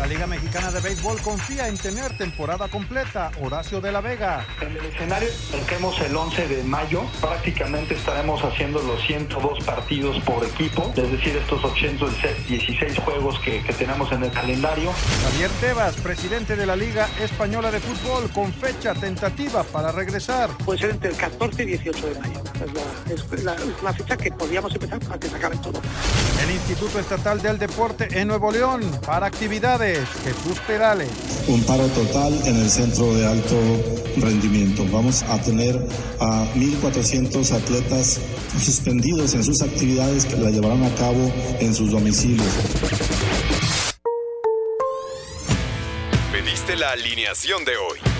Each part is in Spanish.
La Liga Mexicana de Béisbol confía en tener temporada completa. Horacio de la Vega. En el escenario arranquemos el 11 de mayo. Prácticamente estaremos haciendo los 102 partidos por equipo, es decir, estos 816 juegos que, que tenemos en el calendario. Javier Tebas, presidente de la Liga Española de Fútbol, con fecha tentativa para regresar. Puede ser entre el 14 y 18 de mayo. Es la, es la, la fecha que podríamos empezar para que se acabe todo. El Instituto Estatal del Deporte en Nuevo León para actividades. Jesús Perales. Un paro total en el centro de alto rendimiento. Vamos a tener a 1.400 atletas suspendidos en sus actividades que la llevarán a cabo en sus domicilios. Pediste la alineación de hoy.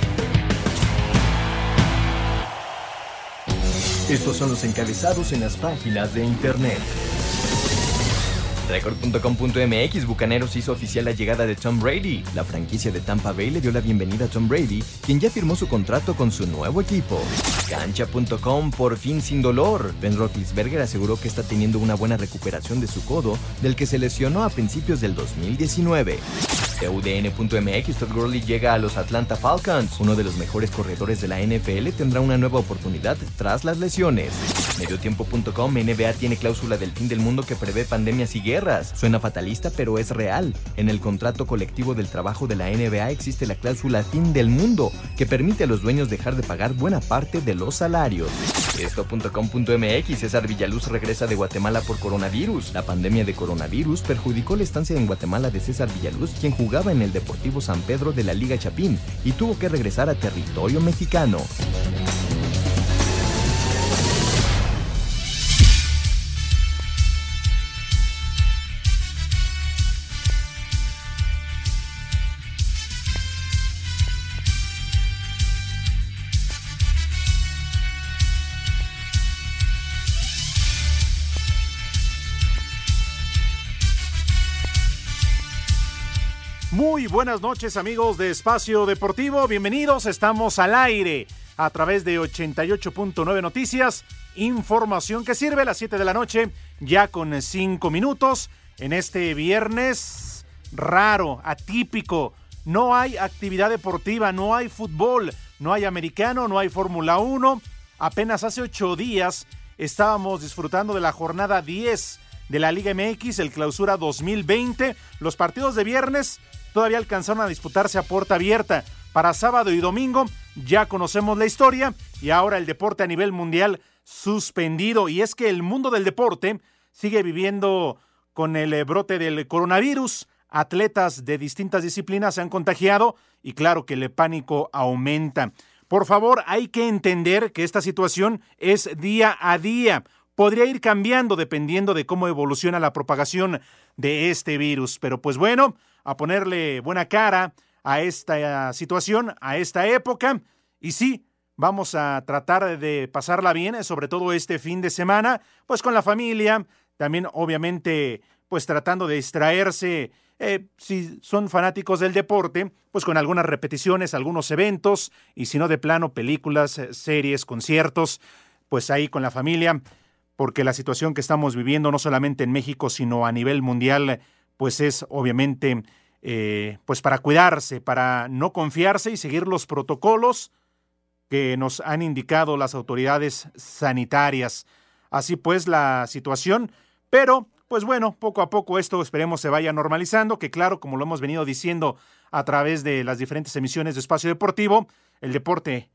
Estos son los encabezados en las páginas de internet. Record.com.mx Bucaneros hizo oficial la llegada de Tom Brady. La franquicia de Tampa Bay le dio la bienvenida a Tom Brady, quien ya firmó su contrato con su nuevo equipo. Cancha.com por fin sin dolor. Ben Roethlisberger aseguró que está teniendo una buena recuperación de su codo, del que se lesionó a principios del 2019. UDN.mx Todd Gurley llega a los Atlanta Falcons. Uno de los mejores corredores de la NFL tendrá una nueva oportunidad tras las lesiones. Mediotiempo.com NBA tiene cláusula del fin del mundo que prevé pandemias y guerras. Suena fatalista, pero es real. En el contrato colectivo del trabajo de la NBA existe la cláusula fin del mundo, que permite a los dueños dejar de pagar buena parte de los salarios. Esto.com.mx César Villaluz regresa de Guatemala por coronavirus. La pandemia de coronavirus perjudicó la estancia en Guatemala de César Villaluz, quien jugaba en el Deportivo San Pedro de la Liga Chapín y tuvo que regresar a territorio mexicano. Muy buenas noches amigos de Espacio Deportivo, bienvenidos, estamos al aire a través de 88.9 Noticias, información que sirve a las 7 de la noche, ya con 5 minutos, en este viernes raro, atípico, no hay actividad deportiva, no hay fútbol, no hay americano, no hay Fórmula 1, apenas hace 8 días estábamos disfrutando de la jornada 10 de la Liga MX, el clausura 2020, los partidos de viernes todavía alcanzaron a disputarse a puerta abierta. Para sábado y domingo ya conocemos la historia y ahora el deporte a nivel mundial suspendido. Y es que el mundo del deporte sigue viviendo con el brote del coronavirus. Atletas de distintas disciplinas se han contagiado y claro que el pánico aumenta. Por favor, hay que entender que esta situación es día a día. Podría ir cambiando dependiendo de cómo evoluciona la propagación de este virus. Pero pues bueno, a ponerle buena cara a esta situación, a esta época. Y sí, vamos a tratar de pasarla bien, sobre todo este fin de semana, pues con la familia, también obviamente pues tratando de distraerse, eh, si son fanáticos del deporte, pues con algunas repeticiones, algunos eventos, y si no de plano, películas, series, conciertos, pues ahí con la familia, porque la situación que estamos viviendo no solamente en México, sino a nivel mundial, pues es obviamente eh, pues para cuidarse, para no confiarse y seguir los protocolos que nos han indicado las autoridades sanitarias. Así pues la situación, pero pues bueno, poco a poco esto esperemos se vaya normalizando, que claro, como lo hemos venido diciendo a través de las diferentes emisiones de Espacio Deportivo, el deporte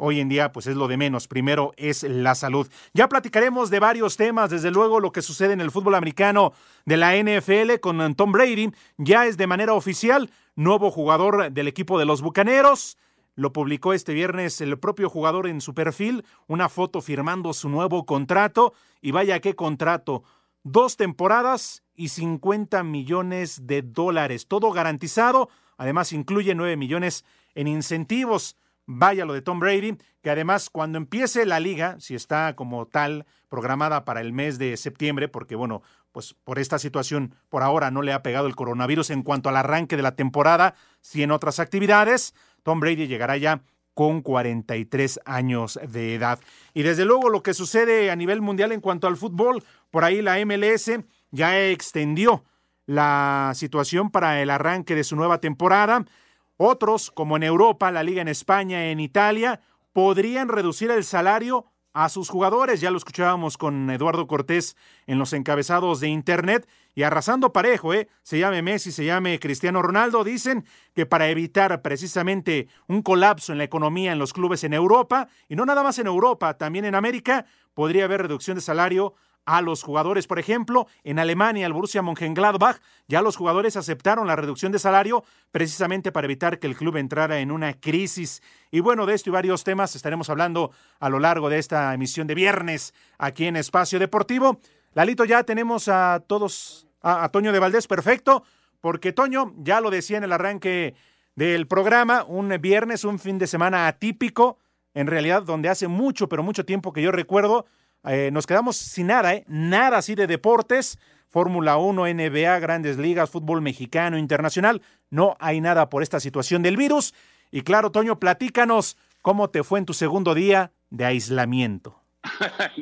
hoy en día pues es lo de menos. Primero es la salud. Ya platicaremos de varios temas, desde luego lo que sucede en el fútbol americano de la NFL con Tom Brady, ya es de manera oficial nuevo jugador del equipo de los Bucaneros. Lo publicó este viernes el propio jugador en su perfil, una foto firmando su nuevo contrato y vaya qué contrato dos temporadas y 50 millones de dólares, todo garantizado. Además, incluye 9 millones en incentivos. Vaya lo de Tom Brady, que además cuando empiece la liga, si está como tal programada para el mes de septiembre, porque bueno, pues por esta situación por ahora no le ha pegado el coronavirus en cuanto al arranque de la temporada, si en otras actividades, Tom Brady llegará ya con 43 años de edad. Y desde luego lo que sucede a nivel mundial en cuanto al fútbol, por ahí la MLS ya extendió la situación para el arranque de su nueva temporada. Otros, como en Europa, la Liga en España, en Italia, podrían reducir el salario a sus jugadores. Ya lo escuchábamos con Eduardo Cortés en los encabezados de Internet y arrasando parejo, ¿eh? Se llame Messi, se llame Cristiano Ronaldo. Dicen que para evitar precisamente un colapso en la economía en los clubes en Europa, y no nada más en Europa, también en América, podría haber reducción de salario a los jugadores. Por ejemplo, en Alemania, el Borussia Mönchengladbach, ya los jugadores aceptaron la reducción de salario precisamente para evitar que el club entrara en una crisis. Y bueno, de esto y varios temas estaremos hablando a lo largo de esta emisión de viernes aquí en Espacio Deportivo. Lalito, ya tenemos a todos, a, a Toño de Valdés, perfecto, porque Toño, ya lo decía en el arranque del programa, un viernes, un fin de semana atípico, en realidad donde hace mucho, pero mucho tiempo que yo recuerdo, eh, nos quedamos sin nada, ¿eh? nada así de deportes, Fórmula 1, NBA, grandes ligas, fútbol mexicano, internacional. No hay nada por esta situación del virus. Y claro, Toño, platícanos cómo te fue en tu segundo día de aislamiento.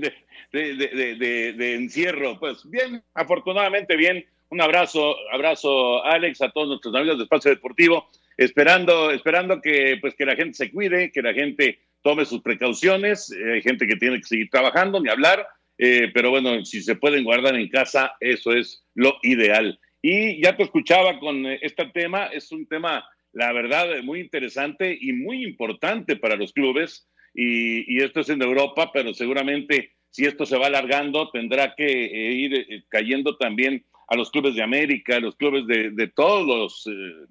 de, encierro. Pues bien, afortunadamente bien. Un abrazo, abrazo Alex, a todos nuestros amigos de Espacio Deportivo, esperando, esperando que pues que la gente se cuide, que la gente tome sus precauciones. Eh, hay gente que tiene que seguir trabajando, ni hablar, eh, pero bueno, si se pueden guardar en casa, eso es lo ideal. Y ya te escuchaba con eh, este tema, es un tema, la verdad, muy interesante y muy importante para los clubes. Y, esto es en Europa, pero seguramente si esto se va alargando, tendrá que ir cayendo también a los clubes de América, a los clubes de, todos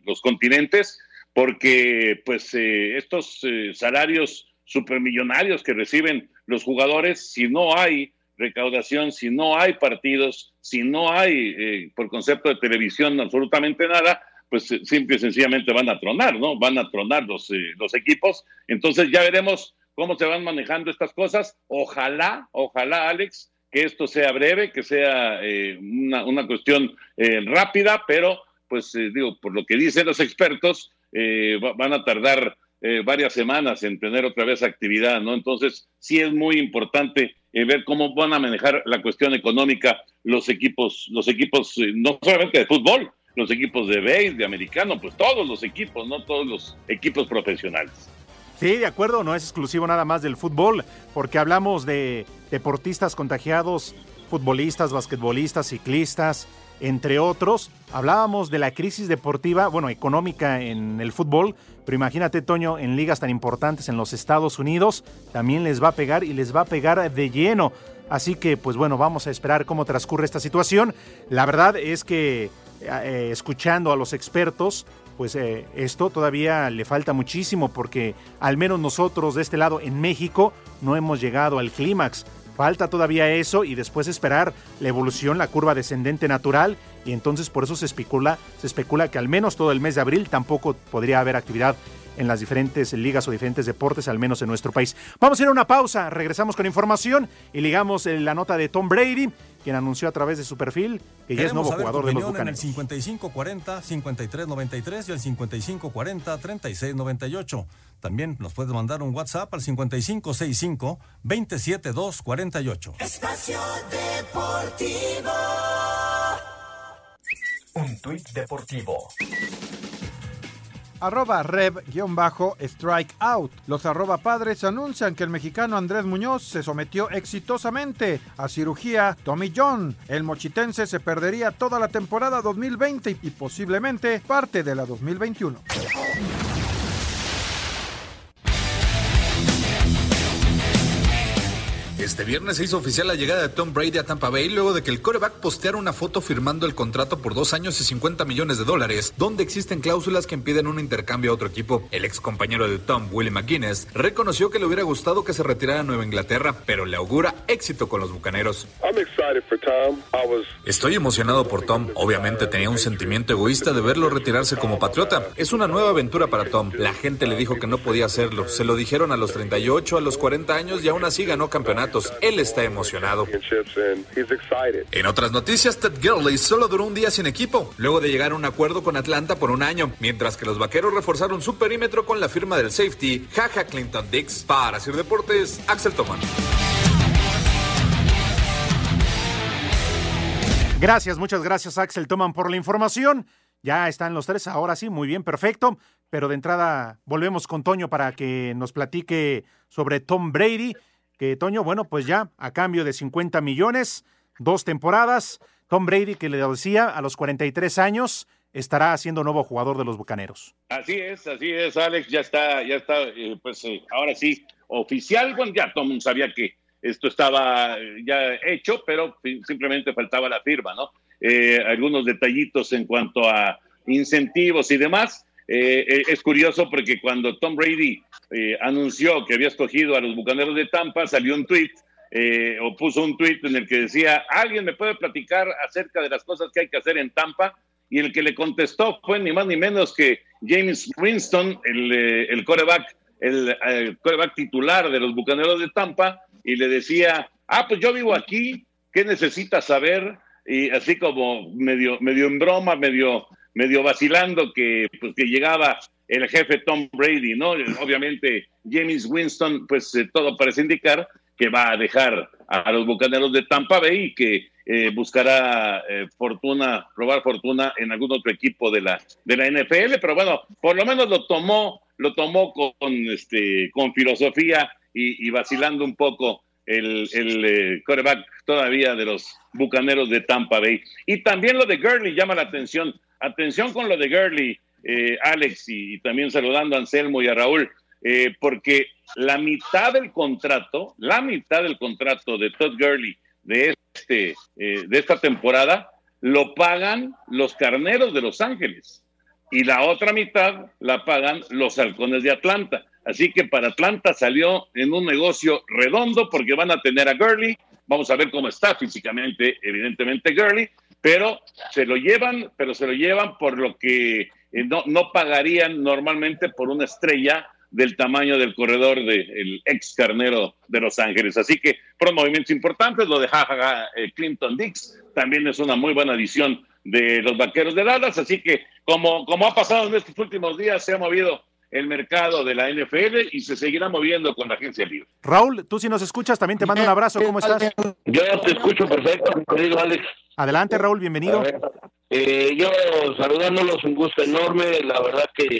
los, continentes, porque pues estos salarios supermillonarios que reciben los jugadores, si no hay recaudación, si no hay partidos, si no hay, eh, por concepto de televisión, absolutamente nada, pues eh, simple y sencillamente van a tronar, ¿no? Van a tronar los, eh, los equipos. Entonces ya veremos cómo se van manejando estas cosas. Ojalá, ojalá, Alex, que esto sea breve, que sea una, una, cuestión rápida, pero pues digo, por lo que dicen los expertos, van a tardar eh, varias semanas en tener otra vez actividad, ¿no? Entonces, sí es muy importante eh, ver cómo van a manejar la cuestión económica los equipos, los equipos, eh, no solamente de fútbol, los equipos de base, de americano, pues todos los equipos, no todos los equipos profesionales. Sí, de acuerdo, no es exclusivo nada más del fútbol, porque hablamos de deportistas contagiados, futbolistas, basquetbolistas, ciclistas, entre otros. Hablábamos de la crisis deportiva, bueno, económica en el fútbol, pero imagínate, Toño, en ligas tan importantes en los Estados Unidos, también les va a pegar y les va a pegar de lleno. Así que, pues bueno, vamos a esperar cómo transcurre esta situación. La verdad es que, eh, escuchando a los expertos, pues eh, esto todavía le falta muchísimo porque al menos nosotros de este lado en México no hemos llegado al clímax. Falta todavía eso y después esperar la evolución, la curva descendente natural. Y entonces por eso se especula, se especula que al menos todo el mes de abril tampoco podría haber actividad en las diferentes ligas o diferentes deportes, al menos en nuestro país. Vamos a ir a una pausa, regresamos con información y ligamos la nota de Tom Brady, quien anunció a través de su perfil que ya es nuevo jugador de los Bucaneros. En el 5540-5393 y el 5540-3698. También nos puedes mandar un WhatsApp al 5565-27248. Espacio Deportivo. Un tuit deportivo arroba rev-strikeout. Los arroba padres anuncian que el mexicano Andrés Muñoz se sometió exitosamente a cirugía Tommy John. El mochitense se perdería toda la temporada 2020 y posiblemente parte de la 2021. Este viernes se hizo oficial la llegada de Tom Brady a Tampa Bay luego de que el coreback posteara una foto firmando el contrato por dos años y 50 millones de dólares, donde existen cláusulas que impiden un intercambio a otro equipo. El ex compañero de Tom, Willie McGuinness, reconoció que le hubiera gustado que se retirara a Nueva Inglaterra, pero le augura éxito con los bucaneros. Estoy emocionado por Tom. Obviamente tenía un sentimiento egoísta de verlo retirarse como patriota. Es una nueva aventura para Tom. La gente le dijo que no podía hacerlo. Se lo dijeron a los 38, a los 40 años y aún así ganó campeonato. Él está emocionado. En otras noticias, Ted Gurley solo duró un día sin equipo, luego de llegar a un acuerdo con Atlanta por un año, mientras que los vaqueros reforzaron su perímetro con la firma del safety Jaja Clinton Dix. Para Sir Deportes, Axel Toman. Gracias, muchas gracias Axel Toman por la información. Ya están los tres, ahora sí, muy bien, perfecto. Pero de entrada volvemos con Toño para que nos platique sobre Tom Brady que Toño, bueno, pues ya a cambio de 50 millones, dos temporadas, Tom Brady, que le decía, a los 43 años, estará siendo nuevo jugador de los Bucaneros. Así es, así es, Alex, ya está, ya está, eh, pues eh, ahora sí, oficial, bueno, ya todo sabía que esto estaba ya hecho, pero simplemente faltaba la firma, ¿no? Eh, algunos detallitos en cuanto a incentivos y demás, eh, eh, es curioso porque cuando Tom Brady eh, anunció que había escogido a los Bucaneros de Tampa, salió un tweet o puso un tweet en el que decía, ¿alguien me puede platicar acerca de las cosas que hay que hacer en Tampa? Y el que le contestó fue ni más ni menos que James Winston, el, el coreback, el, el coreback titular de los Bucaneros de Tampa, y le decía, ah, pues yo vivo aquí, ¿qué necesitas saber? Y así como medio, medio en broma, medio medio vacilando que, pues, que llegaba el jefe Tom Brady, ¿no? Obviamente James Winston, pues eh, todo parece indicar que va a dejar a los Bucaneros de Tampa Bay y que eh, buscará eh, fortuna, robar fortuna en algún otro equipo de la, de la NFL, pero bueno, por lo menos lo tomó, lo tomó con, este, con filosofía y, vacilando un poco el, el coreback todavía de los Bucaneros de Tampa Bay. Y también lo de Gurley llama la atención. Atención con lo de Gurley, eh, Alex, y, también saludando a Anselmo y a Raúl, eh, porque la mitad del contrato, la mitad del contrato de Todd Gurley de, este, eh, de esta temporada, lo pagan los carneros de Los Ángeles y la otra mitad la pagan los halcones de Atlanta. Así que para Atlanta salió en un negocio redondo porque van a tener a Gurley. Vamos a ver cómo está físicamente, evidentemente, Gurley, pero se lo llevan, pero se lo llevan por lo que eh, no, no pagarían normalmente por una estrella del tamaño del corredor del ex carnero de Los Ángeles. Así que fueron movimientos importantes. Lo de eh, Clinton Dix también es una muy buena adición de los vaqueros de Dallas. Así que, como, como ha pasado en estos últimos días, se ha movido el mercado de la NFL y se seguirá moviendo con la agencia libre. Raúl, tú si nos escuchas, también te mando un abrazo. ¿Cómo estás? Yo te escucho perfecto, querido Alex. Adelante, Raúl, bienvenido. Eh, yo saludándolos, un gusto enorme, la verdad que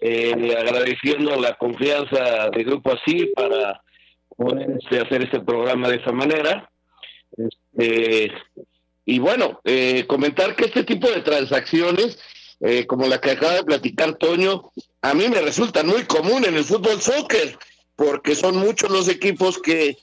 eh, agradeciendo la confianza de Grupo Así para poder este, hacer este programa de esa manera. Este, y bueno, eh, comentar que este tipo de transacciones, como la que acaba de platicar Toño, a mí me resultan muy común en el fútbol soccer porque son muchos los equipos que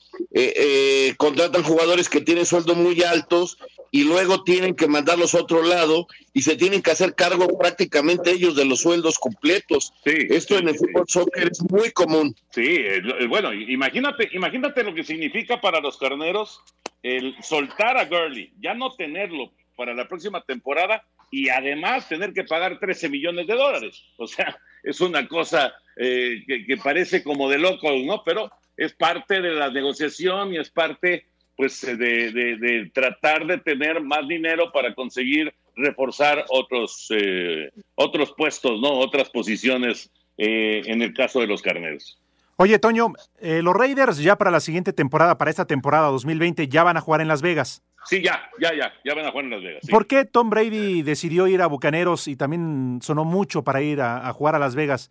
contratan jugadores que tienen sueldos muy altos y luego tienen que mandarlos a otro lado y se tienen que hacer cargo prácticamente ellos de los sueldos completos. Esto en el fútbol soccer es muy común. Sí, bueno, imagínate, imagínate lo que significa para los carneros el soltar a Gurley, ya no tenerlo para la próxima temporada y además tener que pagar 13 millones de dólares. O sea, es una cosa eh, que, parece como de locos, ¿no? Pero es parte de la negociación y es parte pues de, de, tratar de tener más dinero para conseguir reforzar otros eh, otros puestos, no, otras posiciones eh, en el caso de los carneros. Oye, Toño, eh, los Raiders ya para la siguiente temporada, para esta temporada 2020, ya van a jugar en Las Vegas. Sí, ya, ya, ya, ya van a jugar en Las Vegas. sí. ¿Por qué Tom Brady decidió ir a Bucaneros y también sonó mucho para ir a, a jugar a Las Vegas?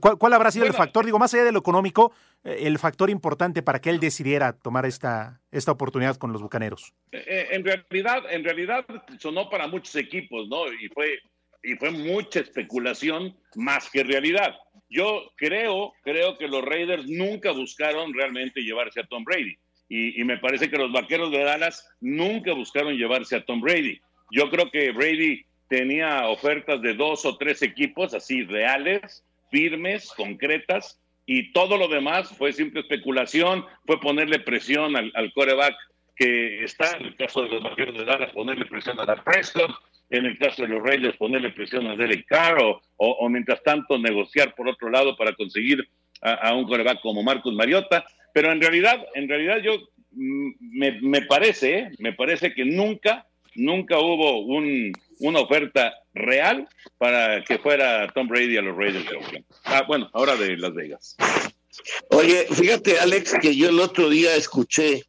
¿Cuál, cuál habrá sido el factor? Digo, más allá de lo económico, eh, el factor importante para que él decidiera tomar esta, esta oportunidad con los Bucaneros. Eh, en realidad, en realidad sonó para muchos equipos, ¿no? Y fue, y fue mucha especulación más que realidad. Yo creo, creo que los Raiders nunca buscaron realmente llevarse a Tom Brady. Y, me parece que los vaqueros de Dallas nunca buscaron llevarse a Tom Brady. Yo creo que Brady tenía ofertas de dos o tres equipos así reales, firmes, concretas, y todo lo demás fue simple especulación, fue ponerle presión al, al coreback que está, en el caso de los vaqueros de Dallas, ponerle presión a la Prescott, en el caso de los Raiders, ponerle presión a Derek Carr, o, o- mientras tanto negociar por otro lado para conseguir a, a un coreback como Marcus Mariota. Pero en realidad, en realidad yo mm, me, me parece, ¿eh? me parece que nunca, nunca hubo un, una oferta real para que fuera Tom Brady a los Raiders de Oakland. Ah, bueno, ahora de Las Vegas. Oye, fíjate, Alex, que yo el otro día escuché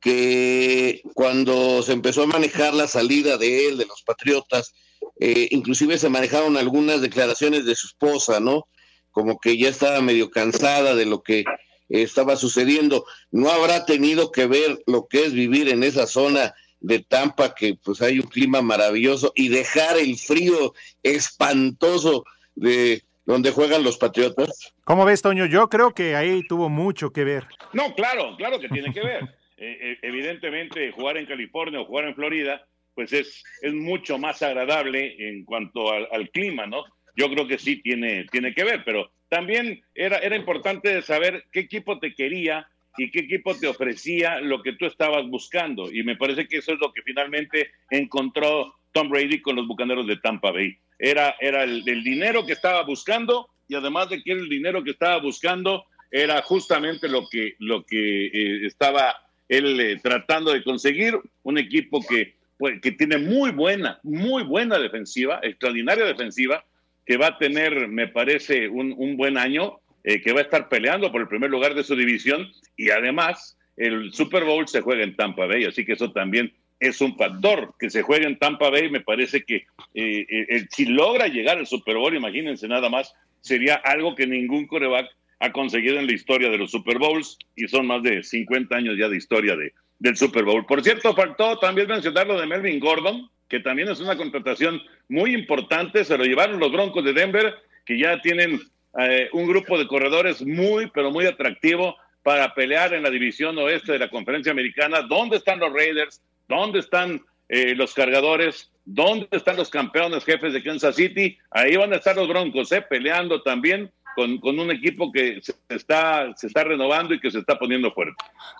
que cuando se empezó a manejar la salida de él, de los Patriotas, eh, inclusive se manejaron algunas declaraciones de su esposa, ¿no? Como que ya estaba medio cansada de lo que estaba sucediendo. ¿No habrá tenido que ver lo que es vivir en esa zona de Tampa, que pues hay un clima maravilloso, y dejar el frío espantoso de donde juegan los Patriotas? ¿Cómo ves, Toño? Yo creo que ahí tuvo mucho que ver. No, claro, claro que tiene que ver. Eh, eh, evidentemente, jugar en California o jugar en Florida, pues es, es mucho más agradable en cuanto al, al clima, ¿no? Yo creo que sí tiene, tiene que ver, pero también era, era importante saber qué equipo te quería y qué equipo te ofrecía lo que tú estabas buscando. Y me parece que eso es lo que finalmente encontró Tom Brady con los Bucaneros de Tampa Bay. Era, era el, dinero que estaba buscando y además de que el dinero que estaba buscando, era justamente lo que, lo que eh, estaba él eh, tratando de conseguir, un equipo que, pues, que tiene muy buena, muy buena defensiva, extraordinaria defensiva, que va a tener, me parece, un, un buen año, eh, que va a estar peleando por el primer lugar de su división y además el Super Bowl se juega en Tampa Bay, así que eso también es un factor que se juegue en Tampa Bay. Me parece que eh, eh, si logra llegar al Super Bowl, imagínense nada más, sería algo que ningún coreback ha conseguido en la historia de los Super Bowls y son más de 50 años ya de historia de, del Super Bowl. Por cierto, faltó también mencionar lo de Melvin Gordon, que también es una contratación muy importante. Se lo llevaron los Broncos de Denver, que ya tienen eh, un grupo de corredores muy, pero muy atractivo para pelear en la división oeste de la conferencia americana. ¿Dónde están los Raiders? ¿Dónde están eh, los cargadores? ¿Dónde están los campeones jefes de Kansas City? Ahí van a estar los Broncos, eh, peleando también con, con un equipo que se está, se está renovando y que se está poniendo fuerte.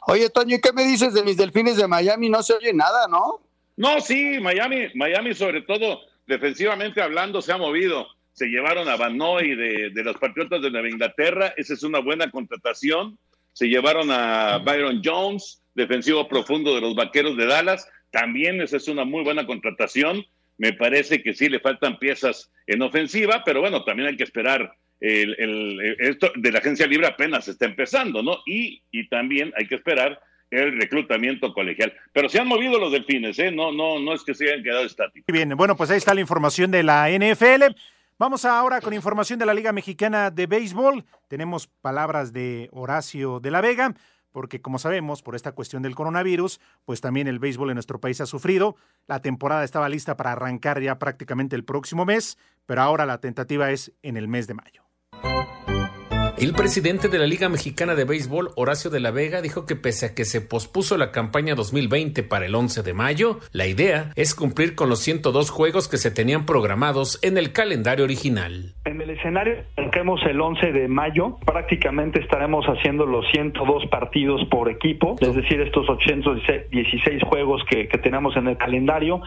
Oye, Toño, ¿y qué me dices de mis delfines de Miami? No se oye nada, ¿no? No, sí, Miami, Miami sobre todo defensivamente hablando se ha movido. Se llevaron a Van Noy de, de los Patriotas de Nueva Inglaterra, esa es una buena contratación. Se llevaron a Byron Jones, defensivo profundo de los Vaqueros de Dallas, también esa es una muy buena contratación. Me parece que sí le faltan piezas en ofensiva, pero bueno, también hay que esperar. El, el- esto de la agencia libre apenas está empezando, ¿no? Y, y también hay que esperar el reclutamiento colegial. Pero se han movido los delfines, ¿eh? No, no, no es que se hayan quedado estáticos. Bien, bueno, pues ahí está la información de la NFL. Vamos ahora con información de la Liga Mexicana de Béisbol. Tenemos palabras de Horacio de la Vega, porque como sabemos, por esta cuestión del coronavirus, pues también el béisbol en nuestro país ha sufrido. La temporada estaba lista para arrancar ya prácticamente el próximo mes, pero ahora la tentativa es en el mes de mayo. El presidente de la Liga Mexicana de Béisbol, Horacio de la Vega, dijo que pese a que se pospuso la campaña 2020 para el 11 de mayo, la idea es cumplir con los 102 juegos que se tenían programados en el calendario original. En el escenario que arranquemos el 11 de mayo, prácticamente estaremos haciendo los 102 partidos por equipo, es decir, estos 816 juegos que tenemos en el calendario.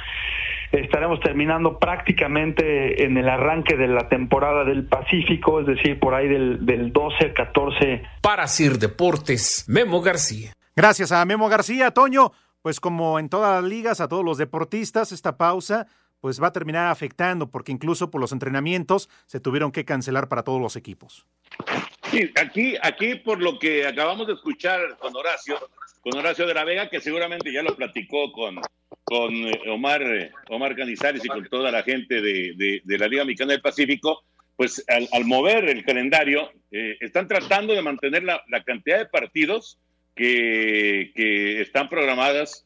Estaremos terminando prácticamente en el arranque de la temporada del Pacífico, es decir, por ahí del, del 12, 14. Para Sir Deportes, Memo García. Gracias a Memo García, Toño. Pues como en todas las ligas, a todos los deportistas, esta pausa pues va a terminar afectando porque incluso por los entrenamientos se tuvieron que cancelar para todos los equipos. Sí, aquí, aquí por lo que acabamos de escuchar con Horacio, con Horacio de la Vega, que seguramente ya lo platicó con, con eh, Omar, eh, Omar Canizares y con toda la gente de, de, la Liga Mexicana del Pacífico, pues al, mover el calendario, eh, están tratando de mantener la, la cantidad de partidos que, que están programadas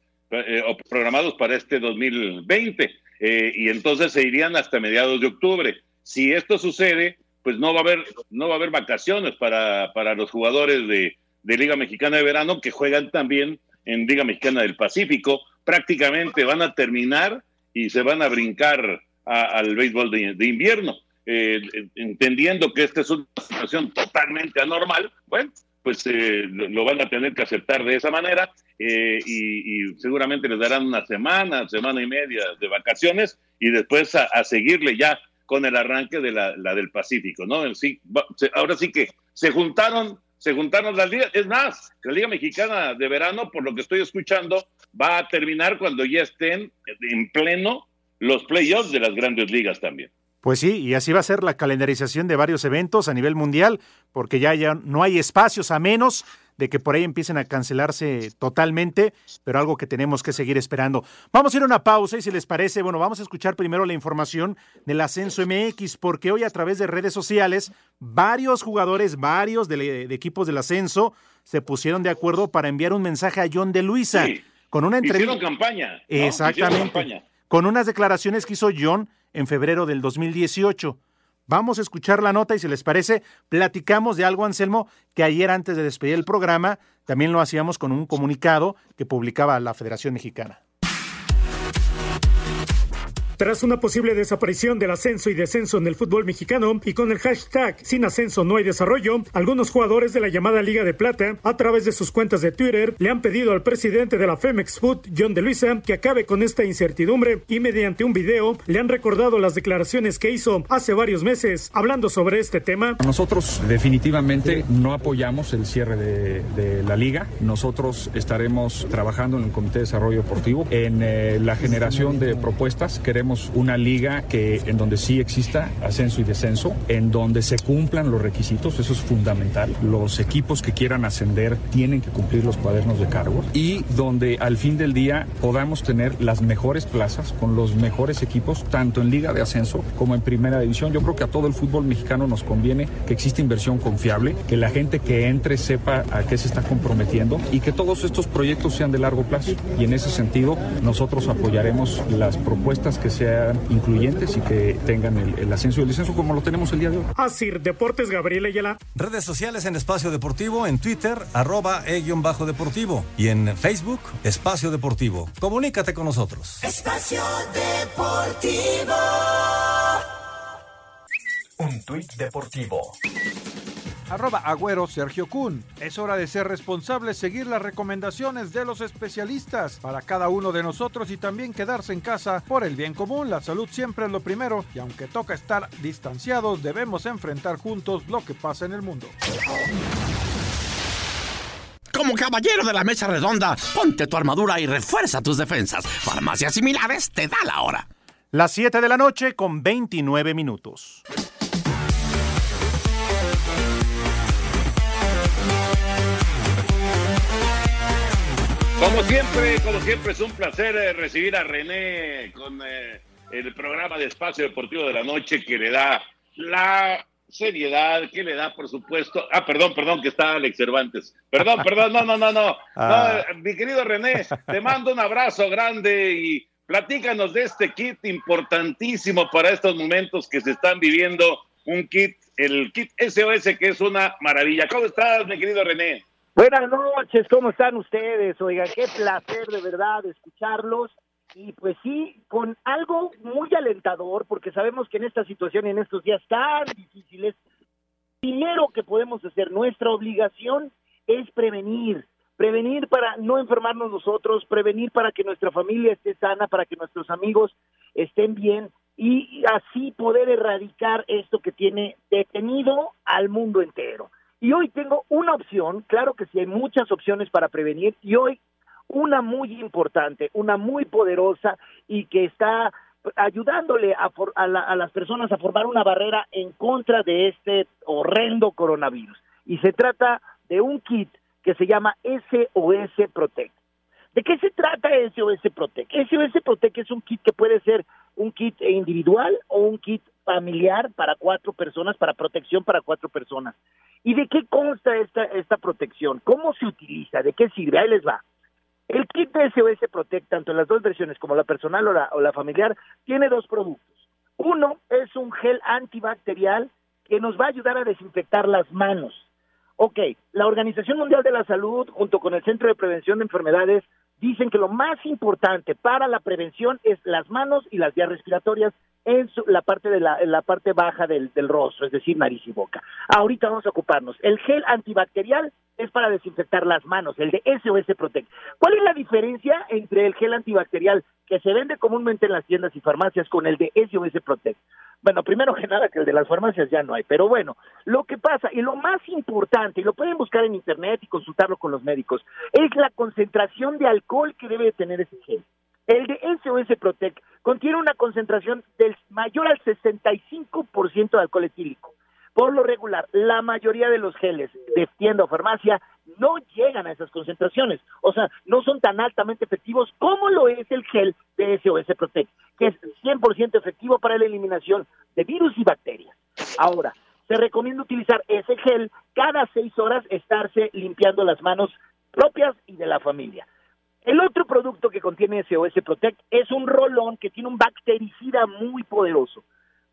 o programados para este 2020. y entonces se irían hasta mediados de octubre. Si esto sucede, pues no va a haber, no va a haber vacaciones para, para los jugadores de, de Liga Mexicana de Verano que juegan también en Liga Mexicana del Pacífico. Prácticamente van a terminar y se van a brincar al béisbol de, invierno. Eh, entendiendo que esta es una situación totalmente anormal, bueno, pues eh, lo van a tener que aceptar de esa manera eh, y, seguramente les darán una semana, semana y media de vacaciones y después a, seguirle ya con el arranque de la, del Pacífico, ¿no? Sí, ahora sí que se juntaron se juntaron las ligas. Es más, la Liga Mexicana de Verano, por lo que estoy escuchando, va a terminar cuando ya estén en pleno los playoffs de las grandes ligas también. Pues sí, y así va a ser la calendarización de varios eventos a nivel mundial, porque ya, ya no hay espacios a menos de que por ahí empiecen a cancelarse totalmente, pero algo que tenemos que seguir esperando. Vamos a ir a una pausa y si les parece, bueno, vamos a escuchar primero la información del Ascenso MX, porque hoy a través de redes sociales, varios jugadores, varios de, equipos del Ascenso, se pusieron de acuerdo para enviar un mensaje a John de Luisa. Con una entrevista. campaña. Exactamente. Con unas declaraciones que hizo John en febrero del 2018. Vamos a escuchar la nota y si les parece, platicamos de algo, Anselmo, que ayer antes de despedir el programa también lo hacíamos con un comunicado que publicaba la Federación Mexicana. Tras una posible desaparición del ascenso y descenso en el fútbol mexicano y con el hashtag sin ascenso no hay desarrollo, algunos jugadores de la llamada Liga de Plata, a través de sus cuentas de Twitter, le han pedido al presidente de la Femex Food, John de Luisa, que acabe con esta incertidumbre y mediante un video le han recordado las declaraciones que hizo hace varios meses hablando sobre este tema. Nosotros definitivamente no apoyamos el cierre de, la liga. Nosotros estaremos trabajando en el Comité de Desarrollo Deportivo en eh, la generación de propuestas. Queremos una liga que en donde sí exista ascenso y descenso, en donde se cumplan los requisitos, eso es fundamental. Los equipos que quieran ascender tienen que cumplir los cuadernos de cargos y donde al fin del día podamos tener las mejores plazas con los mejores equipos, tanto en liga de ascenso como en primera división. Yo creo que a todo el fútbol mexicano nos conviene que exista inversión confiable, que la gente que entre sepa a qué se está comprometiendo y que todos estos proyectos sean de largo plazo. Y en ese sentido, nosotros apoyaremos las propuestas que sean incluyentes y que tengan el, ascenso y el descenso como lo tenemos el día de hoy. Así, Deportes Gabriel Ayala. Redes sociales en Espacio Deportivo, en Twitter, arroba e-bajo deportivo y en Facebook, Espacio Deportivo. Comunícate con nosotros. Espacio Deportivo. Un tuit deportivo arroba agüero Sergio Kun. Es hora de ser responsables, seguir las recomendaciones de los especialistas para cada uno de nosotros y también quedarse en casa por el bien común. La salud siempre es lo primero y aunque toca estar distanciados, debemos enfrentar juntos lo que pasa en el mundo. Como caballero de la mesa redonda, ponte tu armadura y refuerza tus defensas. Farmacias similares te da la hora. Las 7 de la noche con 29 minutos. Como siempre, como siempre es un placer eh, recibir a René con eh, el programa de Espacio Deportivo de la Noche que le da la seriedad, que le da, por supuesto. Ah, perdón, perdón, que está Alex Cervantes. Perdón, perdón, no, no, no, no. Ah. no mi querido René, te mando un abrazo grande y platícanos de este kit importantísimo para estos momentos que se están viviendo. Un kit, el kit SOS, que es una maravilla. ¿Cómo estás, mi querido René? Buenas noches, ¿cómo están ustedes? Oigan, qué placer de verdad escucharlos. Y pues sí, con algo muy alentador, porque sabemos que en esta situación y en estos días tan difíciles, primero que podemos hacer, nuestra obligación es prevenir, prevenir para no enfermarnos nosotros, prevenir para que nuestra familia esté sana, para que nuestros amigos estén bien y así poder erradicar esto que tiene detenido al mundo entero. Y hoy tengo una opción, claro que sí hay muchas opciones para prevenir, y hoy una muy importante, una muy poderosa y que está ayudándole a, a, las personas a formar una barrera en contra de este horrendo coronavirus. Y se trata de un kit que se llama SOS Protect. ¿De qué se trata SOS Protect? SOS Protect es un kit que puede ser un kit individual o un kit familiar para cuatro personas, para protección para cuatro personas. ¿Y de qué consta esta, esta protección? ¿Cómo se utiliza? ¿De qué sirve? Ahí les va. El kit de SOS Protect, tanto en las dos versiones como la personal o la, o la familiar, tiene dos productos. Uno es un gel antibacterial que nos va a ayudar a desinfectar las manos. Ok, la Organización Mundial de la Salud, junto con el Centro de Prevención de Enfermedades, dicen que lo más importante para la prevención es las manos y las vías respiratorias en la parte de la, la parte baja del, del rostro, es decir, nariz y boca. Ahorita vamos a ocuparnos. El gel antibacterial es para desinfectar las manos, el de SOS Protect. ¿Cuál es la diferencia entre el gel antibacterial que se vende comúnmente en las tiendas y farmacias con el de SOS Protect? Bueno, primero que nada que el de las farmacias ya no hay, pero bueno, lo que pasa y lo más importante, y lo pueden buscar en internet y consultarlo con los médicos, es la concentración de alcohol que debe tener ese gel. El de SOS Protect contiene una concentración del mayor al 65% de alcohol etílico. Por lo regular, la mayoría de los geles de tienda o farmacia no llegan a esas concentraciones. O sea, no son tan altamente efectivos como lo es el gel de SOS Protect, que es 100% efectivo para la eliminación de virus y bacterias. Ahora, se recomienda utilizar ese gel cada seis horas, estarse limpiando las manos propias y de la familia. El otro producto que contiene SOS Protect es un rolón que tiene un bactericida muy poderoso.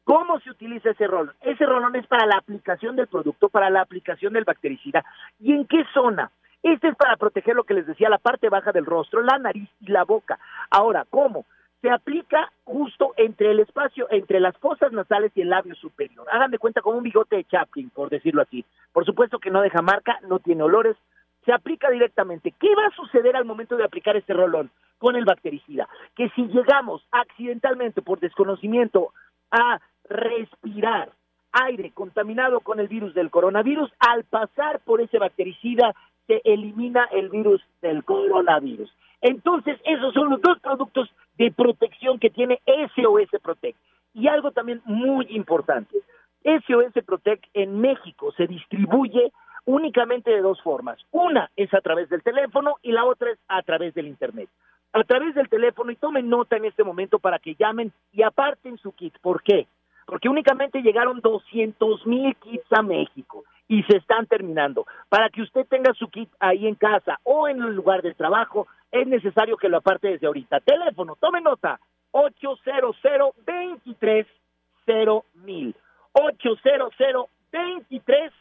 ¿Cómo se utiliza ese rolón? Ese rolón es para la aplicación del producto, para la aplicación del bactericida. ¿Y en qué zona? Este es para proteger lo que les decía, la parte baja del rostro, la nariz y la boca. Ahora, ¿cómo? Se aplica justo entre el espacio, entre las fosas nasales y el labio superior. Hagan de cuenta como un bigote de Chaplin, por decirlo así. Por supuesto que no deja marca, no tiene olores, se aplica directamente. ¿Qué va a suceder al momento de aplicar este rolón con el bactericida? Que si llegamos accidentalmente por desconocimiento a respirar aire contaminado con el virus del coronavirus, al pasar por ese bactericida se elimina el virus del coronavirus. Entonces, esos son los dos productos de protección que tiene SOS Protect. Y algo también muy importante, SOS Protect en México se distribuye únicamente de dos formas. Una es a través del teléfono y la otra es a través del Internet. A través del teléfono y tomen nota en este momento para que llamen y aparten su kit. ¿Por qué? Porque únicamente llegaron 200 mil kits a México y se están terminando. Para que usted tenga su kit ahí en casa o en el lugar de trabajo, es necesario que lo aparte desde ahorita. Teléfono, tomen nota, 800 23 mil. 800 23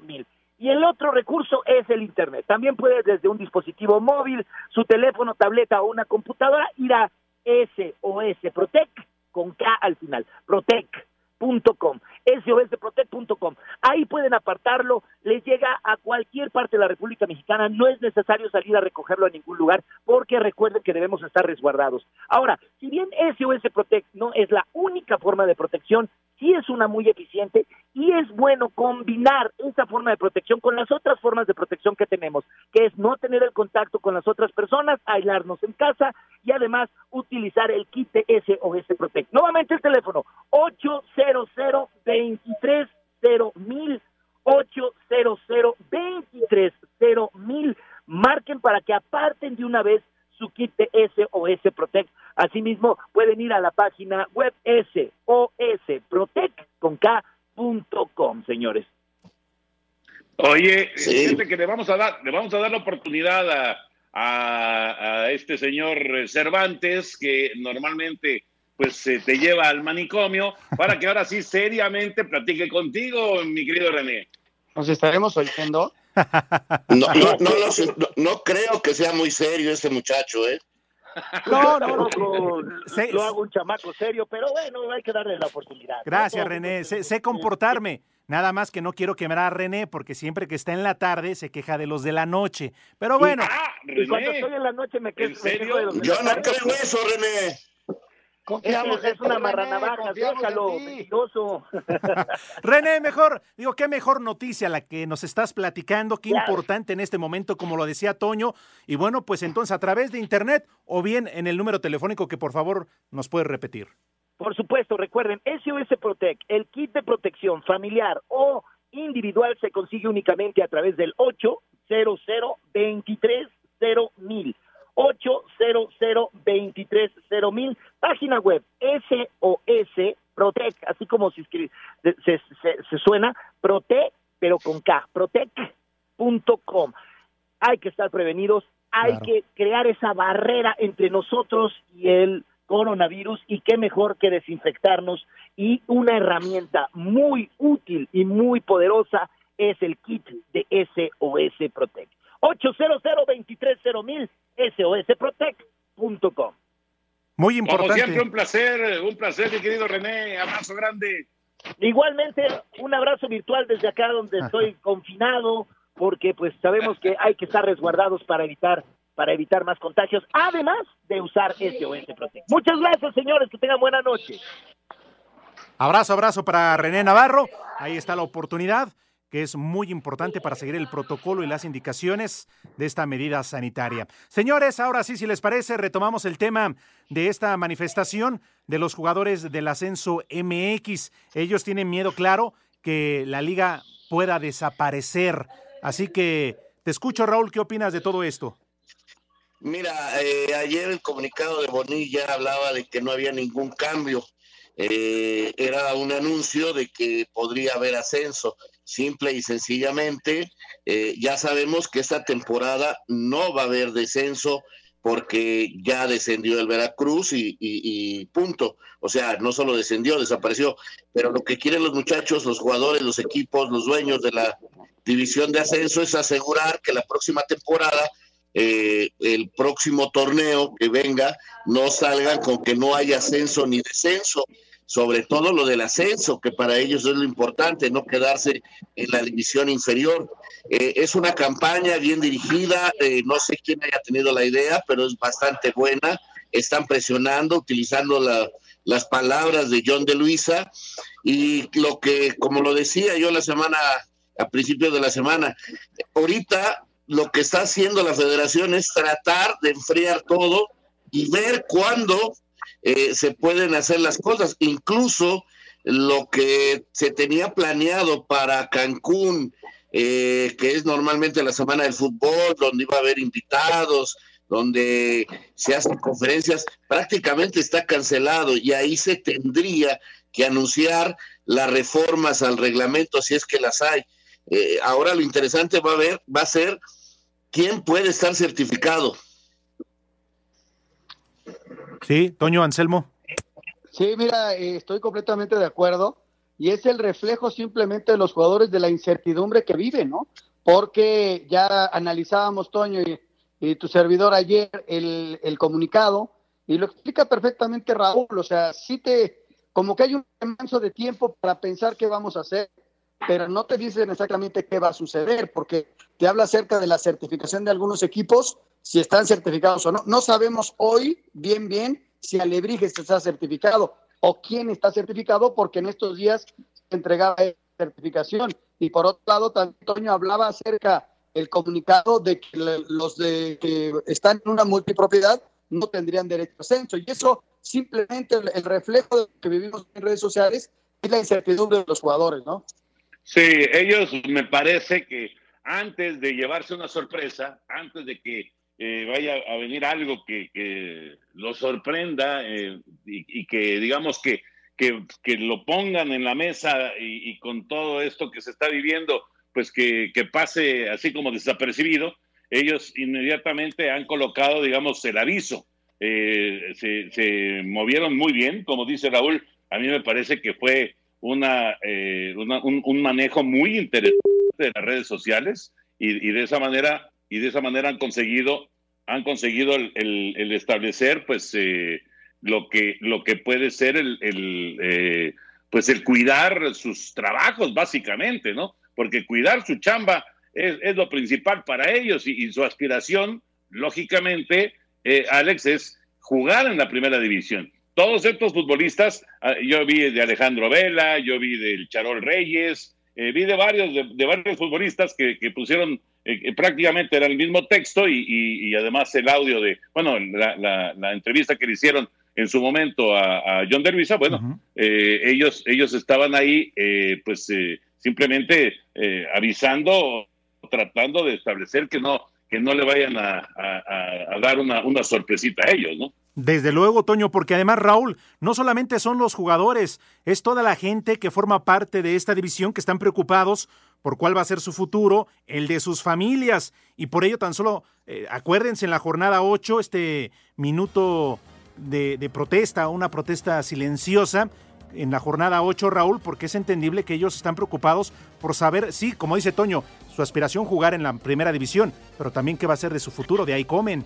mil. Y el otro recurso es el Internet. También puede desde un dispositivo móvil, su teléfono, tableta o una computadora ir a SOS Protect con K al final, protect.com, sosprotect.com. Ahí pueden apartarlo, les llega a cualquier parte de la República Mexicana, no es necesario salir a recogerlo a ningún lugar, porque recuerden que debemos estar resguardados. Ahora, si bien SOS Protect no es la única forma de protección, sí es una muy eficiente y es bueno combinar esa forma de protección con las otras formas de protección que tenemos, que es no tener el contacto con las otras personas, aislarnos en casa y además utilizar el kit de SOS Protect. Nuevamente el teléfono 800 23 mil 800 23 mil marquen para que aparten de una vez su kit de SOS Protect. Asimismo, pueden ir a la página web sosprotect.com, señores. Oye, fíjate que le vamos a dar, le vamos a dar la oportunidad a, a, a este señor Cervantes, que normalmente pues te lleva al manicomio, para que ahora sí seriamente platique contigo, mi querido René. ¿Nos estaremos oyendo? No, no, no, no, no creo que sea muy serio este muchacho, ¿eh? No, no, no, lo, lo hago un chamaco serio, pero bueno, hay que darle la oportunidad. Gracias, René. Sé, sé, comportarme. Nada más que no quiero quemar a René porque siempre que está en la tarde se queja de los de la noche. Pero bueno. Ah, y cuando estoy en la noche me quejo, me quejo de los de Yo no creo eso, René. Es, es una marranavaja, déjalo, mentiroso. René, mejor, digo, qué mejor noticia la que nos estás platicando, qué importante en este momento, como lo decía Toño. Y bueno, pues entonces a través de internet o bien en el número telefónico que por favor nos puede repetir. Por supuesto, recuerden, SOS Protect, el kit de protección familiar o individual se consigue únicamente a través del 800 23 mil 800 23 mil página web SOS Protec, así como se, escribe, se, se, se suena, Protec, pero con K, protec.com. Hay que estar prevenidos, hay que crear esa barrera entre nosotros y el coronavirus y qué mejor que desinfectarnos y una herramienta muy útil y muy poderosa es el kit de SOS Protect. 800 mil sosprotect.com. Muy importante. Como siempre, un placer, un placer, mi querido René. Abrazo grande. Igualmente, un abrazo virtual desde acá donde estoy confinado, porque pues sabemos que hay que estar resguardados para evitar para evitar más contagios, además de usar SOS Protect. Muchas gracias, señores, que tengan buena noche. Abrazo, abrazo para René Navarro. Ahí está la oportunidad que es muy importante para seguir el protocolo y las indicaciones de esta medida sanitaria. Señores, ahora sí, si les parece, retomamos el tema de esta manifestación de los jugadores del ascenso MX. Ellos tienen miedo, claro, que la liga pueda desaparecer. Así que te escucho, Raúl, ¿qué opinas de todo esto? Mira, eh, ayer el comunicado de Bonilla hablaba de que no había ningún cambio. Eh, era un anuncio de que podría haber ascenso. Simple y sencillamente, eh, ya sabemos que esta temporada no va a haber descenso porque ya descendió el Veracruz y, punto. O sea, no solo descendió, desapareció. Pero lo que quieren los muchachos, los jugadores, los equipos, los dueños de la división de ascenso es asegurar que la próxima temporada eh, el próximo torneo que venga no salgan con que no haya ascenso ni descenso, sobre todo lo del ascenso, que para ellos es lo importante, no quedarse en la división inferior. Eh, es una campaña bien dirigida, eh, no sé quién haya tenido la idea, pero es bastante buena. Están presionando, utilizando las palabras de John de Luisa y lo que, como lo decía yo la semana, a principios de la semana, ahorita lo que está haciendo la federación es tratar de enfriar todo y ver cuándo eh, se pueden hacer las cosas. Incluso lo que se tenía planeado para Cancún, eh, que es normalmente la semana del fútbol, donde iba a haber invitados, donde se hacen conferencias, prácticamente está cancelado y ahí se tendría que anunciar las reformas al reglamento si es que las hay. Eh, ahora lo interesante va a ver, va a ser ¿quién puede estar certificado? Sí, Toño Anselmo. Sí, mira, eh, estoy completamente de acuerdo y es el reflejo simplemente de los jugadores de la incertidumbre que viven, ¿no? Porque ya analizábamos, Toño y, tu servidor ayer, el, el, comunicado y lo explica perfectamente Raúl, o sea, sí te, como que hay un manso de tiempo para pensar qué vamos a hacer, pero no te dicen exactamente qué va a suceder, porque te habla acerca de la certificación de algunos equipos, si están certificados o no. No sabemos hoy bien, bien si Alebrijes está certificado o quién está certificado, porque en estos días se entregaba certificación. Y por otro lado, también Toño hablaba acerca el comunicado de que los de que están en una multipropiedad no tendrían derecho a ascenso. Y eso simplemente el, reflejo de lo que vivimos en redes sociales es la incertidumbre de los jugadores, ¿no? Sí, ellos me parece que antes de llevarse una sorpresa, antes de que eh, vaya a venir algo que, que lo sorprenda eh, y, que digamos que, que, que, lo pongan en la mesa y, con todo esto que se está viviendo, pues que, pase así como desapercibido, ellos inmediatamente han colocado, digamos, el aviso. Eh, se, se movieron muy bien, como dice Raúl, a mí me parece que fue una, eh, un, manejo muy interesante de las redes sociales y, de esa manera y de esa manera han conseguido han conseguido el, establecer pues eh, lo que lo que puede ser el, eh, pues el cuidar sus trabajos básicamente no porque cuidar su chamba es, lo principal para ellos y, y su aspiración lógicamente Alex es jugar en la primera división todos estos futbolistas, ah, yo vi de Alejandro Vela, yo vi del Charol Reyes, eh, vi de varios, de, varios futbolistas que, pusieron eh, prácticamente era el mismo texto y, además el audio de, bueno, la, entrevista que le hicieron en su momento a, John Dervisa, bueno, eh, ellos, ellos estaban ahí pues simplemente eh, avisando, tratando de establecer que no, que no le vayan a, dar una, una sorpresita a ellos, ¿no? Desde luego, Toño, porque además, Raúl, no solamente son los jugadores, es toda la gente que forma parte de esta división que están preocupados por cuál va a ser su futuro, el de sus familias, y por ello tan solo, eh, acuérdense en la jornada 8, este minuto de, protesta, una protesta silenciosa, en la jornada 8, Raúl, porque es entendible que ellos están preocupados por saber, sí, como dice Toño, su aspiración jugar en la primera división, pero también qué va a ser de su futuro, de ahí comen.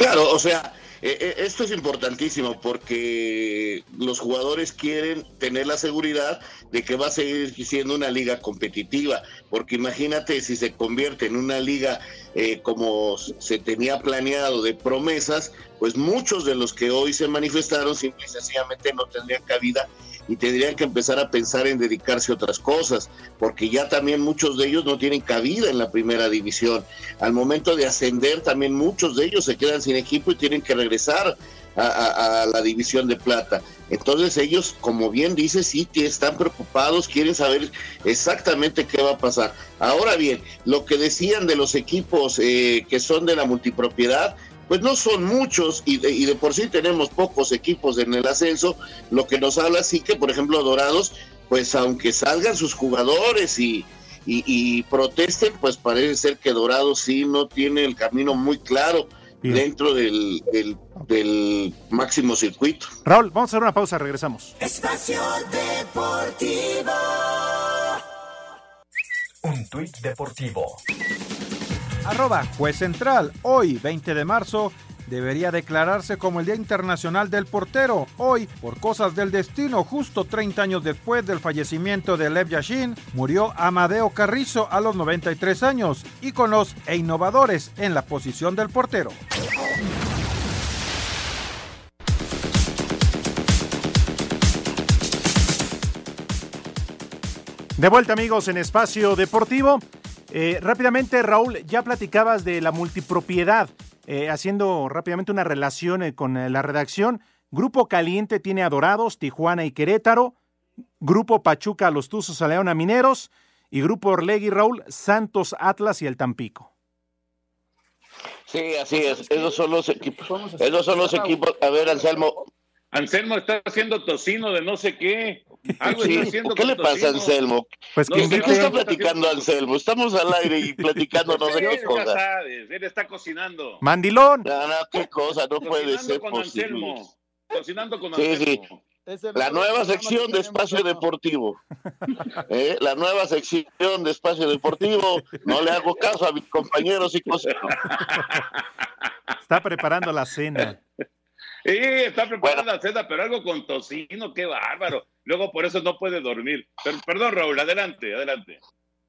Claro, o sea, eh, eh, esto es importantísimo porque los jugadores quieren tener la seguridad de que va a seguir siendo una liga competitiva, porque imagínate si se convierte en una liga eh, como se tenía planeado de promesas, pues muchos de los que hoy se manifestaron simple y sencillamente no tendrían cabida y tendrían que empezar a pensar en dedicarse a otras cosas, porque ya también muchos de ellos no tienen cabida en la primera división. Al momento de ascender, también muchos de ellos se quedan sin equipo y tienen que regresar a, la división de plata. Entonces ellos, como bien dice, sí están preocupados, quieren saber exactamente qué va a pasar. Ahora bien, lo que decían de los equipos eh, que son de la multipropiedad, pues no son muchos y de, por sí tenemos pocos equipos en el ascenso, lo que nos habla sí que, por ejemplo, Dorados, pues aunque salgan sus jugadores y, y, protesten, pues parece ser que Dorados sí no tiene el camino muy claro dentro del, del, máximo circuito. Raúl, vamos a hacer una pausa, regresamos. Espacio Deportivo. Un tuit deportivo. Arroba Juez Central. Hoy, 20 de marzo, debería declararse como el Día Internacional del Portero. Hoy, por cosas del destino, justo 30 años después del fallecimiento de Lev Yashin, murió Amadeo Carrizo a los 93 años, íconos e innovadores en la posición del portero. De vuelta amigos en Espacio Deportivo. Eh, rápidamente, Raúl, ya platicabas de la multipropiedad, eh, haciendo rápidamente una relación eh, con la redacción. Grupo Caliente tiene Adorados, Tijuana y Querétaro. Grupo Pachuca, Los Tuzos, a León, a Mineros. Y Grupo Orlegui, Raúl, Santos, Atlas y el Tampico. Sí, así es. Esos son los equipos. Esos son los equipos. A ver, Anselmo. Anselmo está haciendo tocino de no sé qué. ¿Qué le pasa a Anselmo? Pues ¿De qué está platicando Anselmo? Estamos al aire y platicando no sé qué cosa. Sabes, él está cocinando. Mandilón. No, no, qué cosa, no puede ser con posible. Anselmo. Cocinando con sí, Anselmo. Sí. La nueva sección de Espacio Deportivo. ¿Eh? La nueva sección de Espacio Deportivo. No le hago caso a mis compañeros y cosas. Está preparando la cena. Sí, está preparando la cena, pero algo con tocino, qué bárbaro. Luego por eso no puede dormir. perdón, Raúl, adelante, adelante.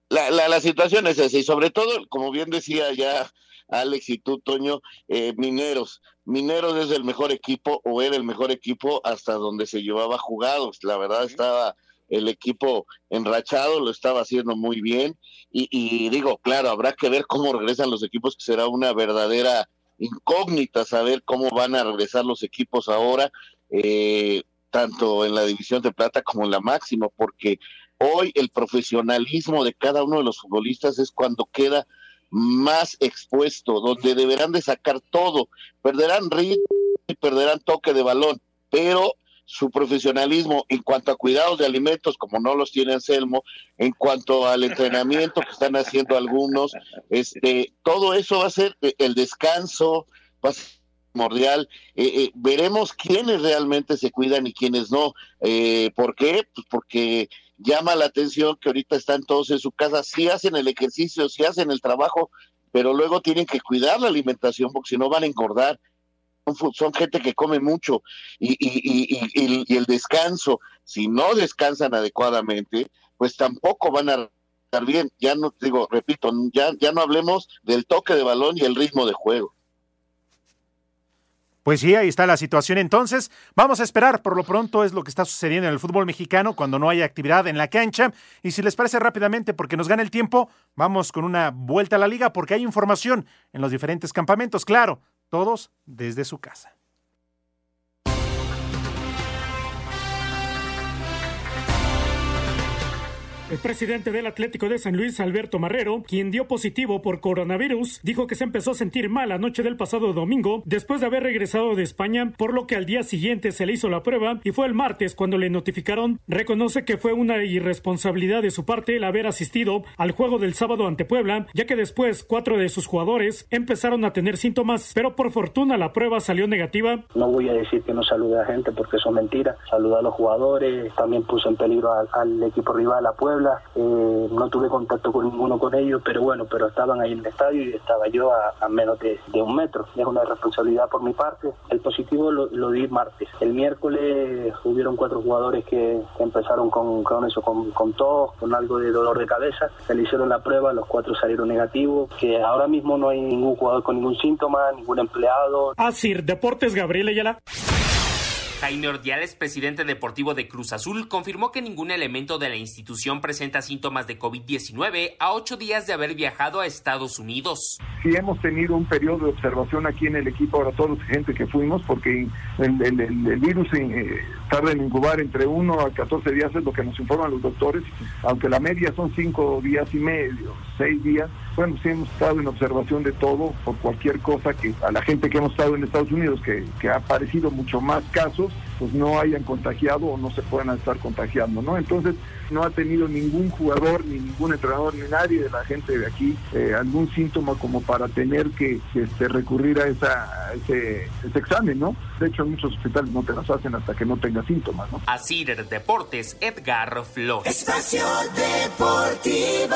La, la, la, situación es esa, y sobre todo, como bien decía ya Alex y tú, Toño, eh, Mineros. Mineros es el mejor equipo, o era el mejor equipo hasta donde se llevaba jugados. La verdad estaba el equipo enrachado, lo estaba haciendo muy bien, y, y digo, claro, habrá que ver cómo regresan los equipos, que será una verdadera incógnita saber cómo van a regresar los equipos ahora, eh, tanto en la división de plata como en la máxima, porque hoy el profesionalismo de cada uno de los futbolistas es cuando queda más expuesto, donde deberán de sacar todo, perderán ritmo y perderán toque de balón, pero su profesionalismo en cuanto a cuidados de alimentos, como no los tiene Anselmo, en cuanto al entrenamiento que están haciendo algunos, este, todo eso va a ser eh, el descanso, va a ser primordial. Eh, eh, veremos quiénes realmente se cuidan y quiénes no. ¿Por qué? Pues porque llama la atención que ahorita están todos en su casa, sí hacen el ejercicio, sí hacen el trabajo, pero luego tienen que cuidar la alimentación porque si no van a engordar son gente que come mucho y, y, el descanso, si no descansan adecuadamente, pues tampoco van a estar bien. Ya no digo, repito, ya, ya no hablemos del toque de balón y el ritmo de juego. Pues sí, ahí está la situación. Entonces, vamos a esperar. Por lo pronto es lo que está sucediendo en el fútbol mexicano cuando no hay actividad en la cancha. Y si les parece rápidamente, porque nos gana el tiempo, vamos con una vuelta a la liga porque hay información en los diferentes campamentos. Claro, todos desde su casa. El presidente del Atlético de San Luis, Alberto Marrero, quien dio positivo por coronavirus, dijo que se empezó a sentir mal la noche del pasado domingo después de haber regresado de España, por lo que al día siguiente se le hizo la prueba y fue el martes cuando le notificaron. Reconoce que fue una irresponsabilidad de su parte el haber asistido al juego del sábado ante Puebla, ya que después cuatro de sus jugadores empezaron a tener síntomas, pero por fortuna la prueba salió negativa. No voy a decir que no salude a gente porque eso es mentira. Saludé a los jugadores, también puse en peligro al equipo rival, a Puebla eh, no tuve contacto con ninguno con ellos, pero bueno, pero estaban ahí en el estadio y estaba yo a, menos de, un metro. Es una responsabilidad por mi parte. El positivo lo, di martes. El miércoles hubieron cuatro jugadores que, empezaron con, con eso, con, tos, con algo de dolor de cabeza. Se le hicieron la prueba, los cuatro salieron negativos. Que ahora mismo no hay ningún jugador con ningún síntoma, ningún empleado. Así, Deportes Gabriel Ayala. Jaime Ordiales, presidente deportivo de Cruz Azul, confirmó que ningún elemento de la institución presenta síntomas de COVID-19 a ocho días de haber viajado a Estados Unidos. Sí hemos tenido un periodo de observación aquí en el equipo, ahora todos los gente que fuimos, porque el, virus eh, tarda en incubar entre uno a 14 días, es lo que nos informan los doctores, aunque la media son cinco días y medio, seis días. Bueno, sí hemos estado en observación de todo por cualquier cosa que a la gente que hemos estado en Estados Unidos, que, que ha aparecido mucho más casos, pues no hayan contagiado o no se puedan estar contagiando, ¿no? Entonces no ha tenido ningún jugador, ni ningún entrenador, ni nadie de la gente de aquí eh, algún síntoma como para tener que, este, recurrir a, esa, ese, examen, ¿no? De hecho, en muchos hospitales no te las hacen hasta que no tengas síntomas, ¿no? Así de Deportes, Edgar Flores. Espacio Deportivo.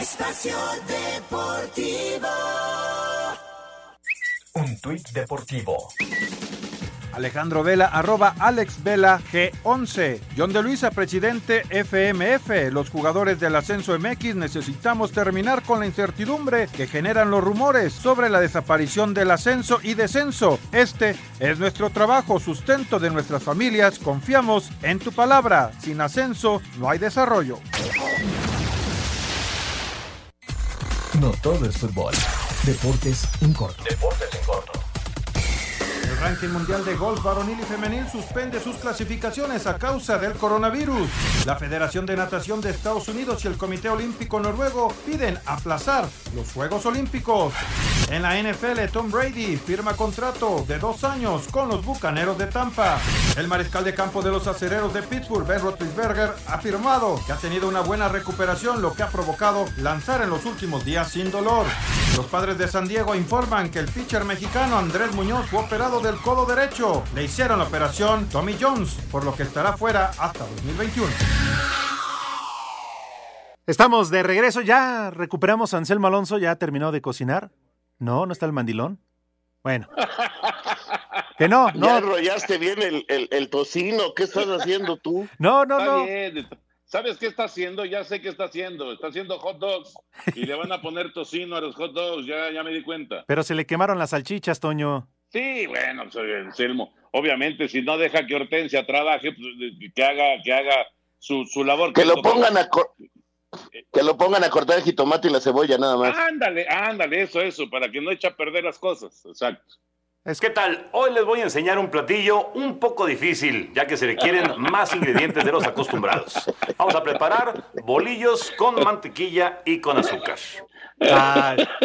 Espacio Deportivo. Un tuit deportivo. Alejandro Vela, arroba Alex Vela G11. John de Luisa, presidente FMF. Los jugadores del Ascenso MX necesitamos terminar con la incertidumbre que generan los rumores sobre la desaparición del ascenso y descenso. Este es nuestro trabajo, sustento de nuestras familias. Confiamos en tu palabra. Sin ascenso no hay desarrollo. No todo es fútbol. Deportes en corto. Deportes en corto. El ranking mundial de golf varonil y femenil suspende sus clasificaciones a causa del coronavirus. La Federación de Natación de Estados Unidos y el Comité Olímpico Noruego piden aplazar los Juegos Olímpicos. En la NFL, Tom Brady firma contrato de dos años con los Bucaneros de Tampa. El mariscal de campo de los acereros de Pittsburgh, Ben Roethlisberger, ha afirmado que ha tenido una buena recuperación, lo que ha provocado lanzar en los últimos días sin dolor. Los padres de San Diego informan que el pitcher mexicano Andrés Muñoz fue operado del codo derecho. Le hicieron la operación Tommy Jones, por lo que estará fuera hasta 2021. Estamos de regreso, ya recuperamos a Anselmo Alonso, ya terminó de cocinar. No, no está el mandilón. Bueno. Que no, no. Ya enrollaste bien el, el, tocino. ¿Qué estás haciendo tú? No, no, no. ¿Sabes qué está haciendo? Ya sé qué está haciendo. Está haciendo hot dogs y le van a poner tocino a los hot dogs. Ya, ya me di cuenta. Pero se le quemaron las salchichas, Toño. Sí, bueno, soy Selmo. Obviamente, si no deja que Hortensia trabaje, pues, que haga, que haga su, su labor. Que, lo pongan a que lo pongan a cortar el jitomate y la cebolla nada más. Ándale, ándale, eso, eso, para que no eche a perder las cosas. Exacto. ¿Qué tal? Hoy les voy a enseñar un platillo un poco difícil, ya que se requieren más ingredientes de los acostumbrados. Vamos a preparar bolillos con mantequilla y con azúcar.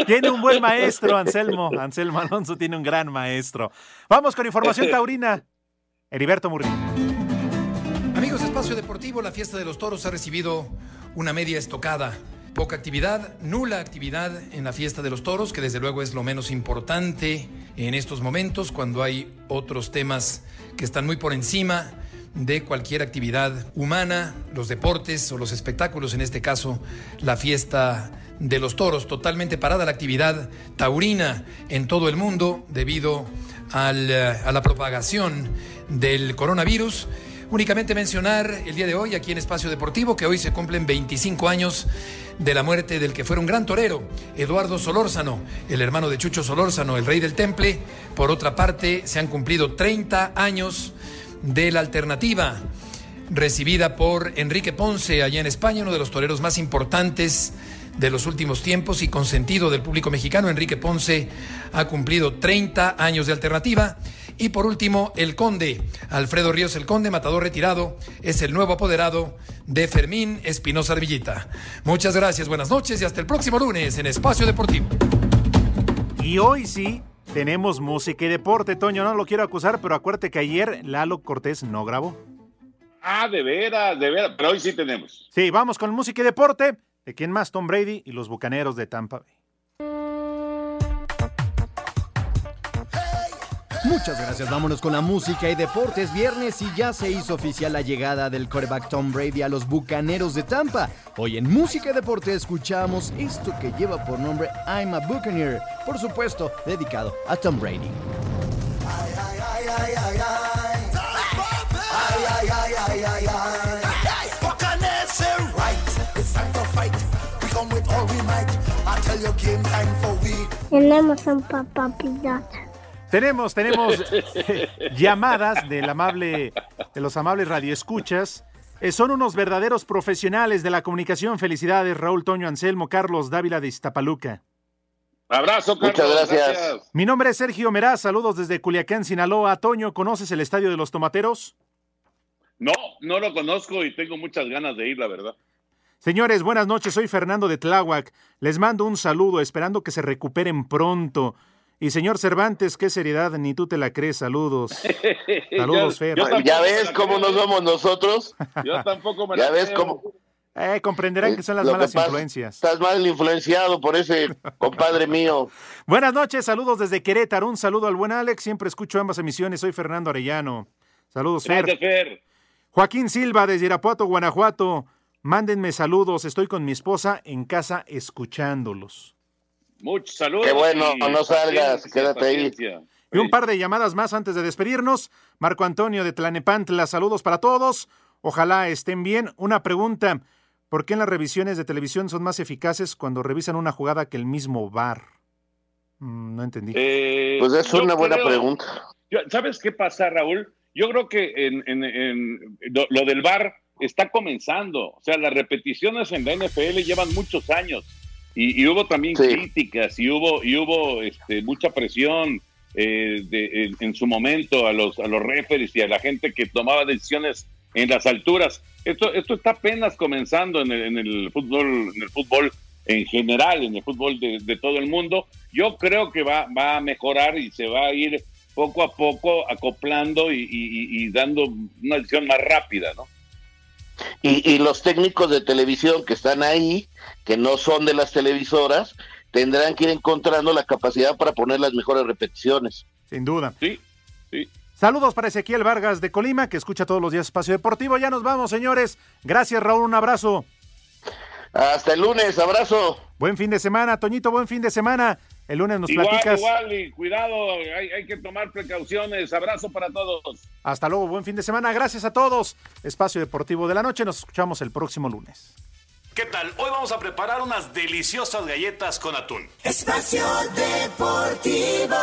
tiene un buen maestro, Anselmo. Anselmo Alonso tiene un gran maestro. Vamos con información taurina. Heriberto Murrín. Amigos de Espacio Deportivo, la fiesta de los toros ha recibido una media estocada. Poca actividad, nula actividad en la fiesta de los toros, que desde luego es lo menos importante en estos momentos, cuando hay otros temas que están muy por encima de cualquier actividad humana, los deportes o los espectáculos, en este caso la fiesta de los toros, totalmente parada la actividad taurina en todo el mundo debido a la propagación del coronavirus Únicamente mencionar el día de hoy aquí en Espacio Deportivo que hoy se cumplen 25 años de la muerte del que fuera un gran torero, Eduardo Solórzano, el hermano de Chucho Solórzano, el rey del temple. Por otra parte, se han cumplido 30 años de la alternativa recibida por Enrique Ponce allá en España, uno de los toreros más importantes de los últimos tiempos y consentido del público mexicano. Enrique Ponce ha cumplido 30 años de alternativa. Y por último, el conde, Alfredo Ríos el Conde, matador retirado, es el nuevo apoderado de Fermín Espinosa Arvillita. Muchas gracias, buenas noches y hasta el próximo lunes en Espacio Deportivo. Y hoy sí, tenemos música y deporte, Toño. No lo quiero acusar, pero acuérdate que ayer Lalo Cortés no grabó. Ah, de veras, de veras. Pero hoy sí tenemos. Sí, vamos con música y deporte. ¿De quién más? Tom Brady y los bucaneros de Tampa Bay. Muchas gracias. Vámonos con la música y deportes. Viernes y ya se hizo oficial la llegada del quarterback Tom Brady a los Bucaneros de Tampa. Hoy en música y deporte escuchamos esto que lleva por nombre I'm a Buccaneer. Por supuesto, dedicado a Tom Brady. Tenemos un papá pirata. Tenemos, tenemos llamadas del amable, de los amables radioescuchas. Eh, son unos verdaderos profesionales de la comunicación. Felicidades, Raúl Toño Anselmo, Carlos Dávila de Iztapaluca. Abrazo, Carlos. Muchas gracias. Mi nombre es Sergio Meraz, saludos desde Culiacán, Sinaloa. Toño, ¿conoces el Estadio de los Tomateros? No, no lo conozco y tengo muchas ganas de ir, la verdad. Señores, buenas noches, soy Fernando de Tláhuac. Les mando un saludo, esperando que se recuperen pronto. Y señor Cervantes, qué seriedad, ni tú te la crees, saludos. Saludos, Fer. ¿Ya ves cómo nos vamos nosotros? Yo tampoco me ¿Ya la ves creo. cómo? Eh, comprenderán que son las Lo malas pasa- influencias. Estás mal influenciado por ese compadre mío. Buenas noches, saludos desde Querétaro. Un saludo al buen Alex, siempre escucho ambas emisiones. Soy Fernando Arellano. Saludos, Fer. Gracias, Fer. Joaquín Silva desde Irapuato, Guanajuato. Mándenme saludos, estoy con mi esposa en casa escuchándolos. Muchos saludos. Qué bueno, no salgas, paciencia, quédate ahí. Y un par de llamadas más antes de despedirnos. Marco Antonio de Tlanepantla, saludos para todos. Ojalá estén bien. Una pregunta. ¿Por qué en las revisiones de televisión son más eficaces cuando revisan una jugada que el mismo VAR? Mm, no entendí. Eh, Pues es una buena creo- pregunta. yo- ¿Sabes qué pasa, Raúl? Yo creo que en, en- en lo, lo del VAR está comenzando. O sea, las repeticiones en la NFL llevan muchos años. Y, y hubo también Sí. críticas y hubo, y hubo este, mucha presión eh, de- en, en su momento a los, a los referees y a la gente que tomaba decisiones en las alturas. Esto, esto está apenas comenzando en el, en el fútbol, en el fútbol en general, en el fútbol de, de todo el mundo. Yo creo que va, va a mejorar y se va a ir poco a poco acoplando y, y- y- y dando una decisión más rápida, ¿no? Y, y los técnicos de televisión que están ahí, que no son de las televisoras, tendrán que ir encontrando la capacidad para poner las mejores repeticiones. Sin duda. Sí, sí. Saludos para Ezequiel Vargas de Colima, que escucha todos los días Espacio Deportivo. Ya nos vamos, señores. Gracias, Raúl. Un abrazo. Hasta el lunes, abrazo. Buen fin de semana, Toñito. Buen fin de semana. El lunes nos igual, platicas. igual, y cuidado, hay, hay que tomar precauciones. Abrazo para todos. Hasta luego, buen fin de semana. Gracias a todos. Espacio Deportivo de la Noche. Nos escuchamos el próximo lunes. ¿Qué tal? Hoy vamos a preparar unas deliciosas galletas con atún. Espacio Deportivo.